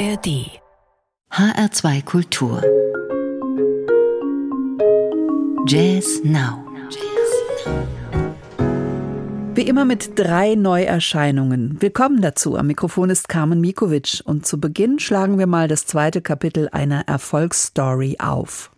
ARD HR2 Kultur Jazz Now wie immer mit drei Neuerscheinungen. Willkommen dazu. Am Mikrofon ist Carmen Mikovic und zu Beginn schlagen wir mal das zweite Kapitel einer Erfolgsstory auf.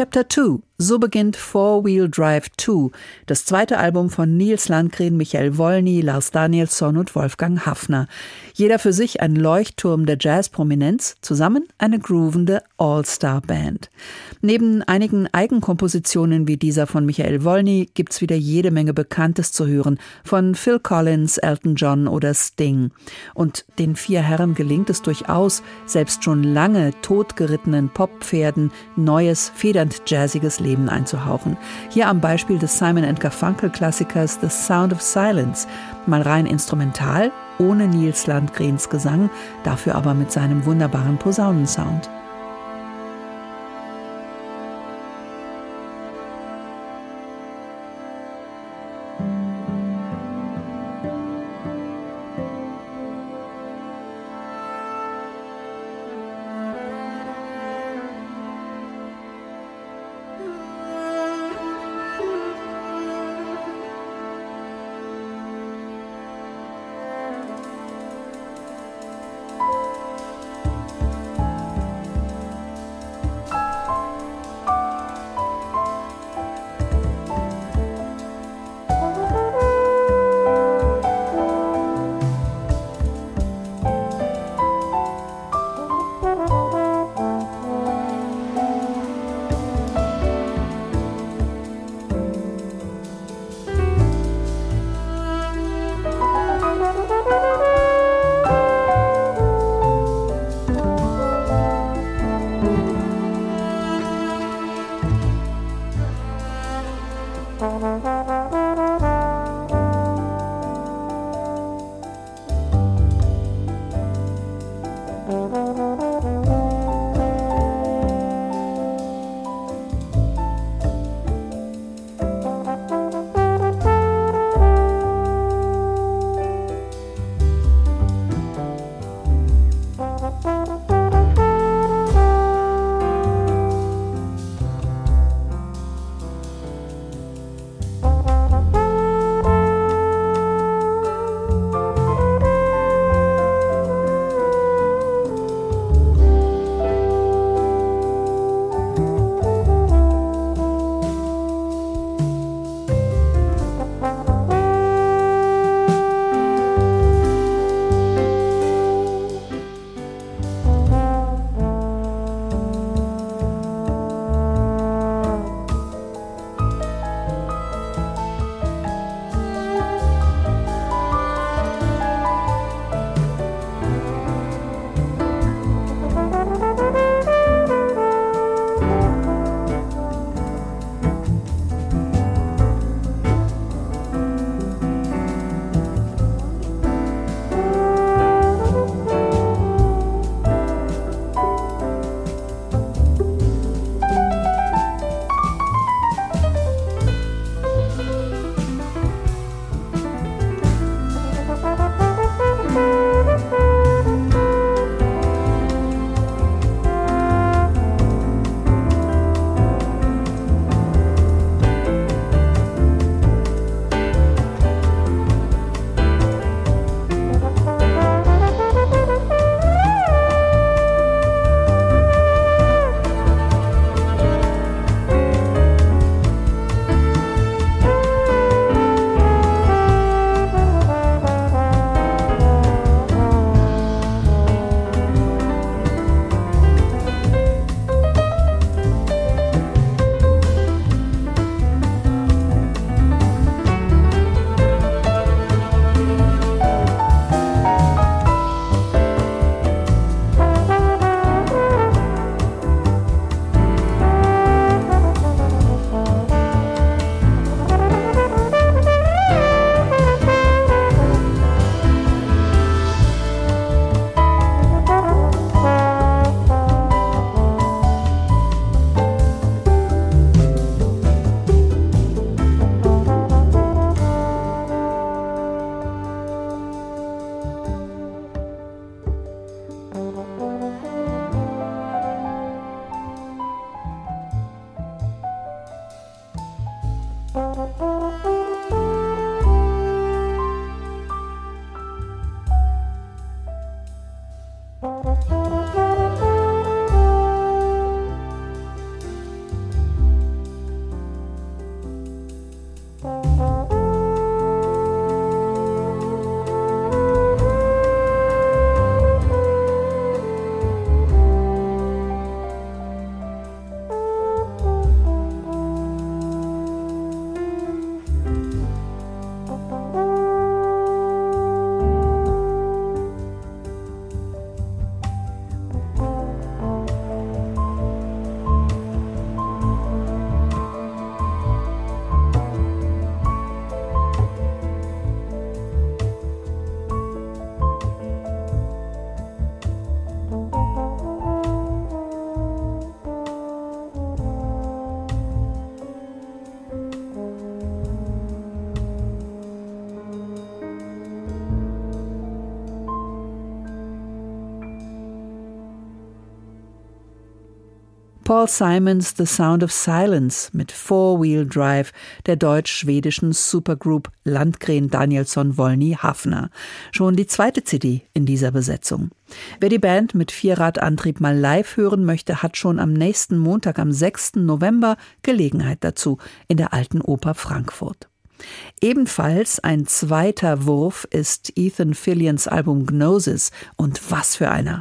Chapter 2 so beginnt Four Wheel Drive 2, das zweite Album von Nils Landgren, Michael Wolny, Lars Danielsson und Wolfgang Hafner. Jeder für sich ein Leuchtturm der Jazzprominenz, zusammen eine groovende All-Star-Band. Neben einigen Eigenkompositionen wie dieser von Michael Wolny gibt's wieder jede Menge Bekanntes zu hören, von Phil Collins, Elton John oder Sting. Und den vier Herren gelingt es durchaus, selbst schon lange totgerittenen Poppferden neues, federnd jazziges Leben einzuhauchen. Hier am Beispiel des Simon Garfunkel Klassikers The Sound of Silence, mal rein instrumental, ohne Nils Landgrens Gesang, dafür aber mit seinem wunderbaren Posaunensound. Paul Simons The Sound of Silence mit Four Wheel Drive der deutsch-schwedischen Supergroup Landgren Danielsson Wolny Hafner. Schon die zweite CD in dieser Besetzung. Wer die Band mit Vierradantrieb mal live hören möchte, hat schon am nächsten Montag, am 6. November, Gelegenheit dazu in der Alten Oper Frankfurt. Ebenfalls ein zweiter Wurf ist Ethan Fillions Album Gnosis und was für einer.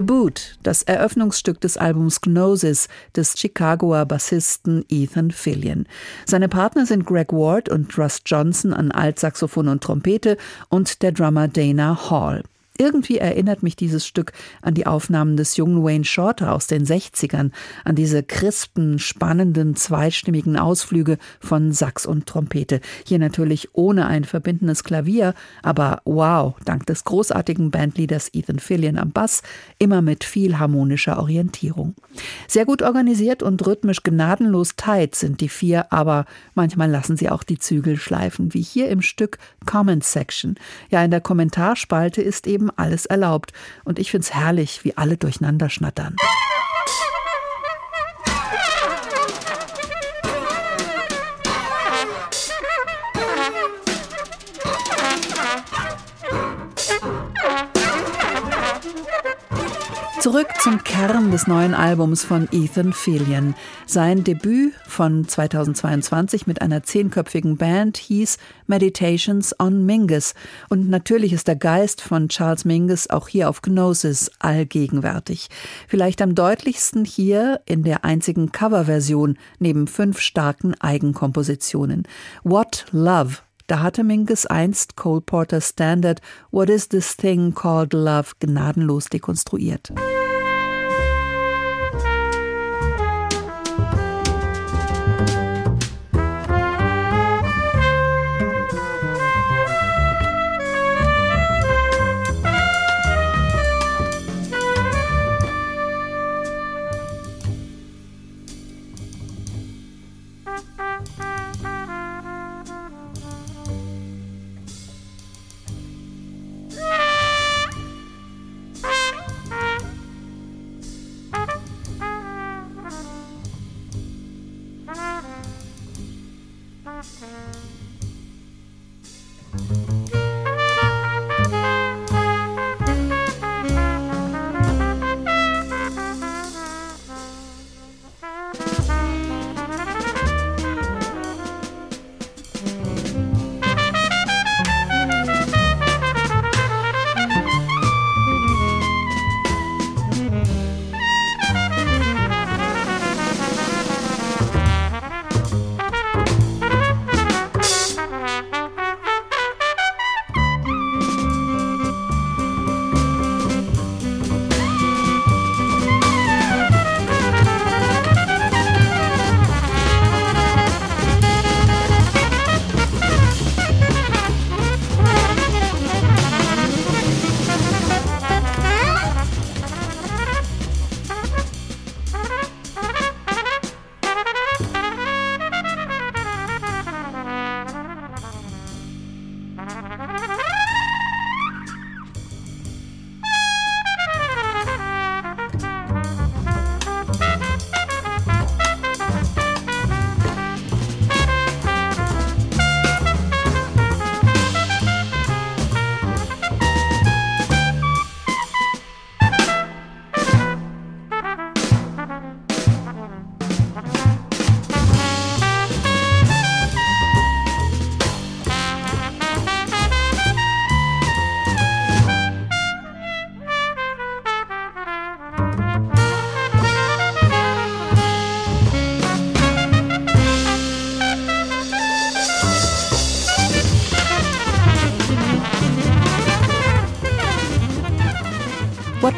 The Boot, das Eröffnungsstück des Albums Gnosis des Chicagoer Bassisten Ethan Fillion. Seine Partner sind Greg Ward und Russ Johnson an Altsaxophon und Trompete und der Drummer Dana Hall. Irgendwie erinnert mich dieses Stück an die Aufnahmen des jungen Wayne Shorter aus den 60ern, an diese crispen, spannenden, zweistimmigen Ausflüge von Sax und Trompete. Hier natürlich ohne ein verbindendes Klavier, aber wow, dank des großartigen Bandleaders Ethan Fillion am Bass, immer mit viel harmonischer Orientierung. Sehr gut organisiert und rhythmisch gnadenlos tight sind die vier, aber manchmal lassen sie auch die Zügel schleifen, wie hier im Stück Comment Section. Ja, in der Kommentarspalte ist eben alles erlaubt. Und ich finde es herrlich, wie alle durcheinander schnattern. Zurück zum Kern des neuen Albums von Ethan Fillion. Sein Debüt von 2022 mit einer zehnköpfigen Band hieß Meditations on Mingus. Und natürlich ist der Geist von Charles Mingus auch hier auf Gnosis allgegenwärtig. Vielleicht am deutlichsten hier in der einzigen Coverversion neben fünf starken Eigenkompositionen. What Love da hatte Mingus einst Cole Porter Standard What is this thing called love gnadenlos dekonstruiert.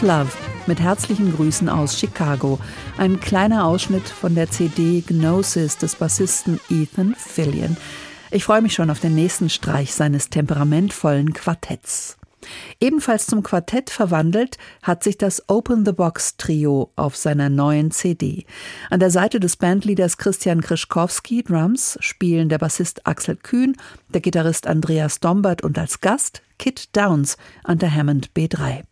Love mit herzlichen Grüßen aus Chicago. Ein kleiner Ausschnitt von der CD Gnosis des Bassisten Ethan Fillion. Ich freue mich schon auf den nächsten Streich seines temperamentvollen Quartetts. Ebenfalls zum Quartett verwandelt hat sich das Open the Box Trio auf seiner neuen CD. An der Seite des Bandleaders Christian Krischkowski Drums spielen der Bassist Axel Kühn, der Gitarrist Andreas Dombert und als Gast Kit Downs an der Hammond B3.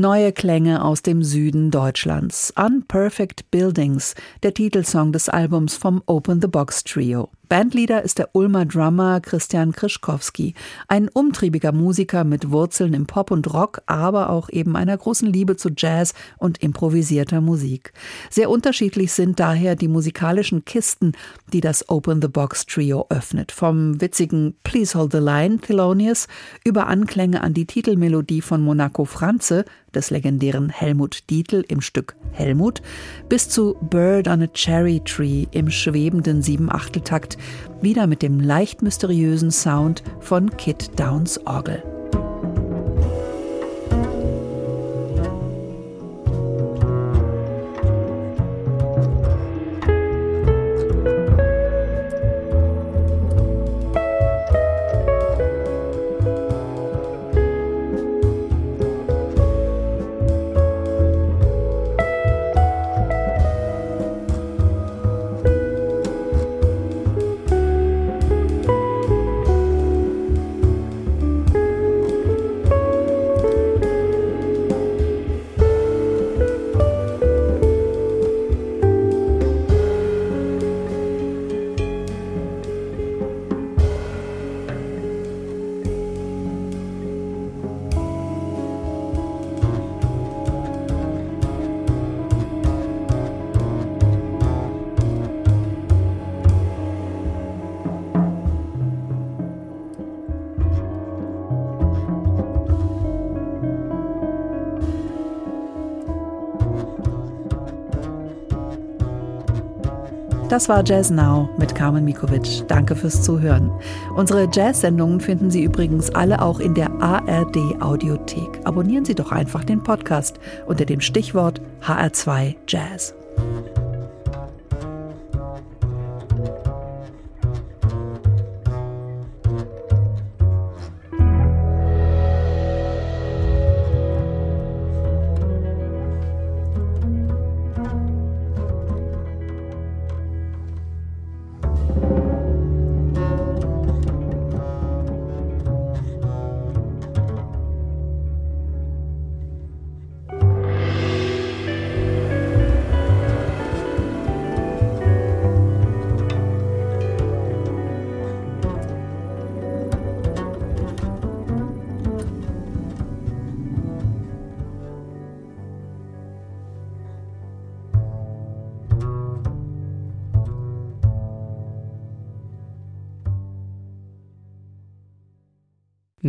Neue Klänge aus dem Süden Deutschlands. Unperfect Buildings, der Titelsong des Albums vom Open the Box Trio. Bandleader ist der Ulmer Drummer Christian Krischkowski, ein umtriebiger Musiker mit Wurzeln im Pop und Rock, aber auch eben einer großen Liebe zu Jazz und improvisierter Musik. Sehr unterschiedlich sind daher die musikalischen Kisten, die das Open the Box Trio öffnet. Vom witzigen Please Hold the Line Thelonious über Anklänge an die Titelmelodie von Monaco Franze, des legendären Helmut Dietl im Stück Helmut, bis zu Bird on a Cherry Tree im schwebenden Siebenachteltakt, wieder mit dem leicht mysteriösen Sound von Kit Downs Orgel. Das war Jazz Now mit Carmen Mikovic. Danke fürs Zuhören. Unsere Jazz-Sendungen finden Sie übrigens alle auch in der ARD Audiothek. Abonnieren Sie doch einfach den Podcast unter dem Stichwort HR2 Jazz.